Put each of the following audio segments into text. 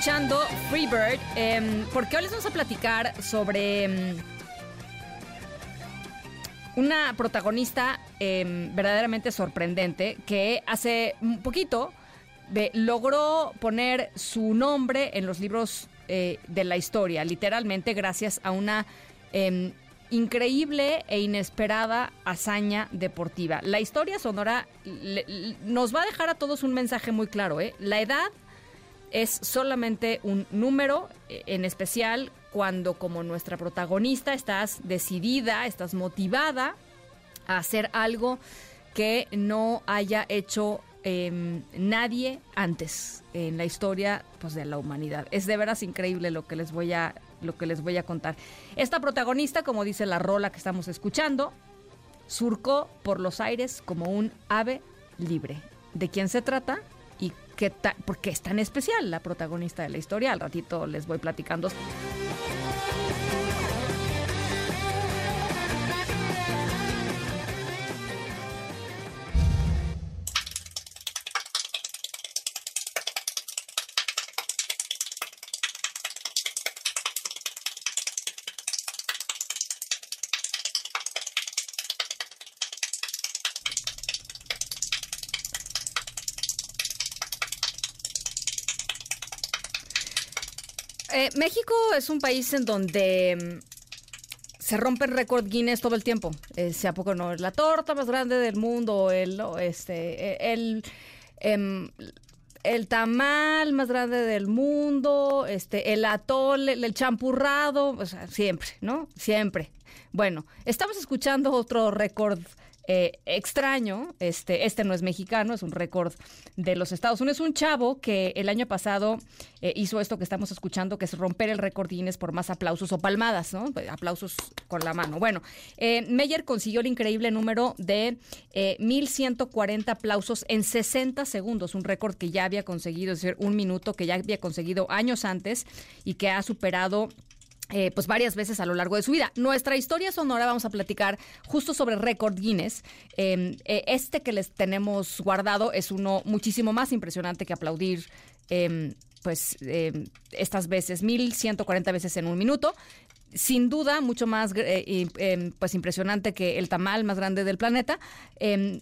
Escuchando Freebird em, porque hoy les vamos a platicar sobre em, una protagonista em, verdaderamente sorprendente que hace un poquito logró poner su nombre en los libros eh, de la historia, literalmente gracias a una increíble e inesperada hazaña deportiva. La historia sonora nos va a dejar a todos un mensaje muy claro. ¿eh? La edad es solamente un número, eh, en especial cuando como nuestra protagonista estás decidida, estás motivada a hacer algo que no haya hecho em, nadie antes en la historia pues, de la humanidad. Es de veras increíble lo que les voy a lo que les voy a contar. Esta protagonista, como dice la rola que estamos escuchando, surcó por los aires como un ave libre. ¿De quién se trata? ¿Y qué ta- por qué es tan especial la protagonista de la historia? Al ratito les voy platicando. Eh, México es un país en donde mm, se rompen récord Guinness todo el tiempo. Eh, si a poco no es la torta más grande del mundo, el, este, eh, el, em, el tamal más grande del mundo, este, el atole, el champurrado, o sea, siempre, ¿no? Siempre. Bueno, estamos escuchando otro récord eh, extraño. Este, este no es mexicano, es un récord de los Estados Unidos. Un chavo que el año pasado eh, hizo esto que estamos escuchando, que es romper el récord Guinness por más aplausos o palmadas, ¿no? Aplausos con la mano. Bueno, eh, Meyer consiguió el increíble número de eh, 1.140 aplausos en 60 segundos, un récord que ya había conseguido, es decir, un minuto que ya había conseguido años antes y que ha superado eh, pues varias veces a lo largo de su vida. Nuestra historia sonora vamos a platicar justo sobre récord Guinness. Eh, eh, este que les tenemos guardado es uno muchísimo más impresionante que aplaudir. eh, pues eh, estas veces, 1140 veces en un minuto. Sin duda, mucho más eh, pues impresionante que el tamal más grande del planeta.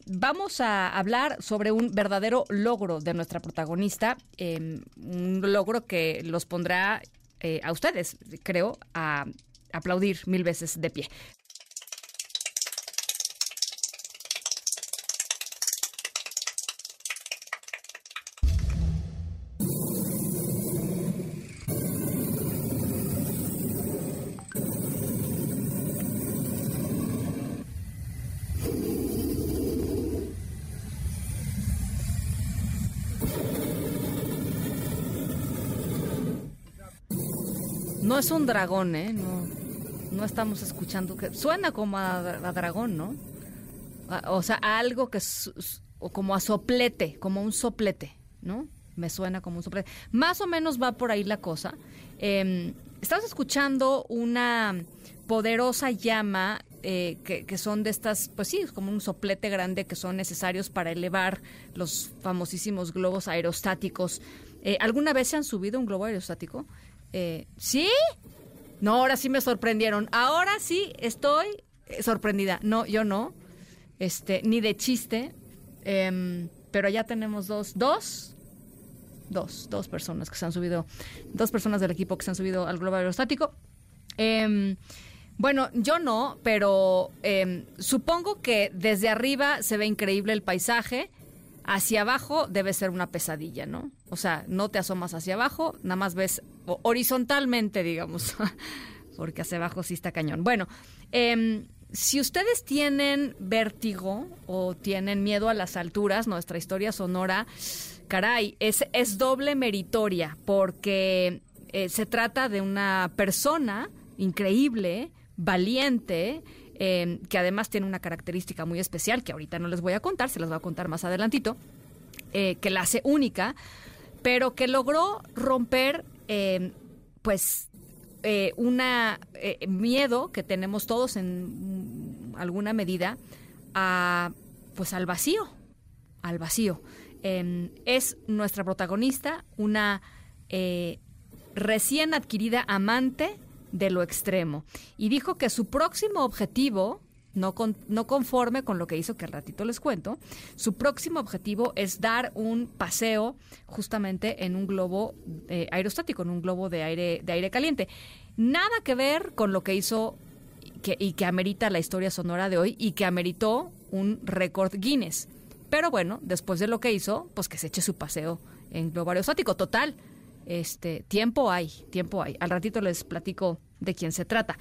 Vamos a hablar sobre un verdadero logro de nuestra protagonista, un logro que los pondrá eh, a ustedes, creo, a aplaudir mil veces de pie. No es un dragón, ¿eh? No, no estamos escuchando que suena como a, dragón, ¿no? O sea, a algo que es, o como a soplete, como un soplete, ¿no? Me suena como un soplete. Más o menos va por ahí la cosa. Eh, escuchando una poderosa llama eh, que, que son de estas, pues sí, como un soplete grande que son necesarios para elevar los famosísimos globos aerostáticos. Eh, ¿Alguna vez se han subido un globo aerostático? Eh, ¿Sí? No, ahora sí me sorprendieron. Ahora sí estoy eh, sorprendida. No, yo no. Este, ni de chiste. Em, pero ya tenemos dos, dos, dos, dos personas que se han subido, dos personas del equipo que se han subido al globo aerostático. Em, bueno, yo no, pero em, supongo que desde arriba se ve increíble el paisaje. Hacia abajo debe ser una pesadilla, ¿no? O sea, no te asomas hacia abajo, nada más ves horizontalmente, digamos, porque hacia abajo sí está cañón. Bueno, em, si ustedes tienen vértigo o tienen miedo a las alturas, nuestra historia sonora caray, es, es doble meritoria porque eh, se trata de una persona increíble, valiente, em, que además tiene una característica muy especial que ahorita no les voy a contar, se las voy a contar más adelantito, eh, que la hace única, pero que logró romper, em, pues, eh, una miedo que tenemos todos en alguna medida a, pues, al vacío, al vacío. Em, es nuestra protagonista, una recién adquirida amante de lo extremo. Y dijo que su próximo objetivo, no, no conforme con lo que hizo, que al ratito les cuento, su próximo objetivo es dar un paseo justamente en un globo eh, aerostático, en un globo de aire, de aire caliente. Nada que ver con lo que hizo que, y que amerita la historia sonora de hoy y que ameritó un récord Guinness. Pero bueno, después de lo que hizo, pues que se eche su paseo en globo aerostático. Total, este, tiempo hay, tiempo hay. Al ratito les platico de quién se trata.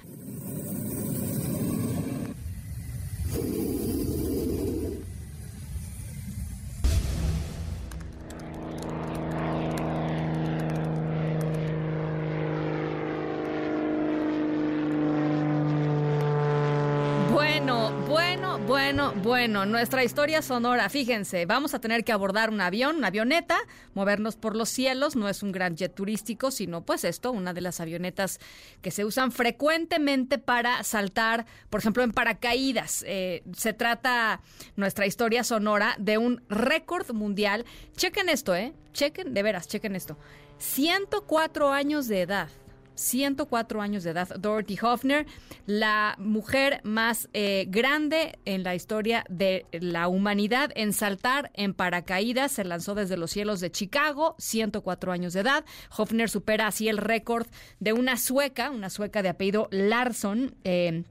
Bueno, bueno, bueno, bueno, nuestra historia sonora, fíjense, vamos a tener que abordar un avión, una avioneta, movernos por los cielos, no es un gran jet turístico, sino pues esto, una de las avionetas que se usan frecuentemente para saltar, por ejemplo, en paracaídas. Eh, se trata nuestra historia sonora de un récord mundial. Chequen esto, ¿eh? Chequen, de veras, chequen esto. 104 años de edad. 104 años de edad, Dorothy Hoffner, la mujer más eh, grande en la historia de la humanidad en saltar en paracaídas. Se lanzó desde los cielos de Chicago, 104 años de edad. Hoffner supera así el récord de una sueca, una sueca de apellido Larsson. Eh,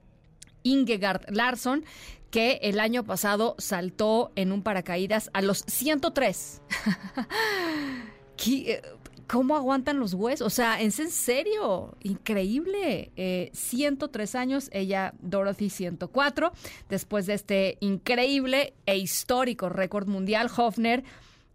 Ingegard Larsson, que el año pasado saltó en un paracaídas a los 103. ¿Cómo aguantan los huesos? O sea, ¿es en serio? Increíble. 103 eh, años, ella, Dorothy, 104. Después de este increíble e histórico récord mundial, Hofner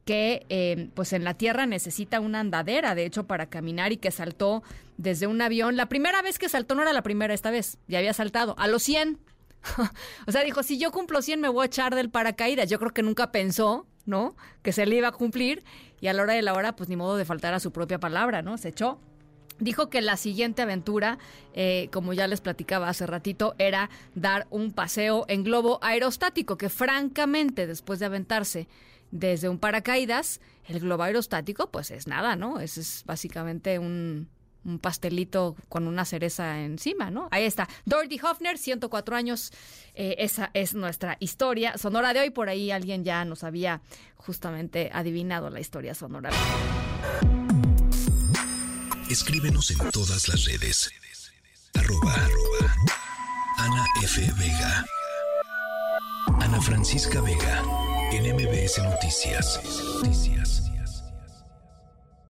que eh, pues en la tierra necesita una andadera, de hecho, para caminar y que saltó desde un avión. La primera vez que saltó no era la primera esta vez, ya había saltado a los 100. o sea, dijo, si yo cumplo 100 me voy a echar del paracaídas. Yo creo que nunca pensó, ¿no? Que se le iba a cumplir y a la hora de la hora, pues ni modo de faltar a su propia palabra, ¿no? Se echó. Dijo que la siguiente aventura, eh, como ya les platicaba hace ratito, era dar un paseo en globo aerostático, que francamente, después de aventarse desde un paracaídas, el globo aerostático, pues es nada, ¿no? Es, es básicamente un, un pastelito con una cereza encima, ¿no? Ahí está. Dorothy Hoffner, 104 años. Eh, esa es nuestra historia sonora de hoy. Por ahí alguien ya nos había justamente adivinado la historia sonora. Escríbenos en todas las redes. Arroba, Ana F. Vega. Ana Francisca Vega. En Noticias. Noticias.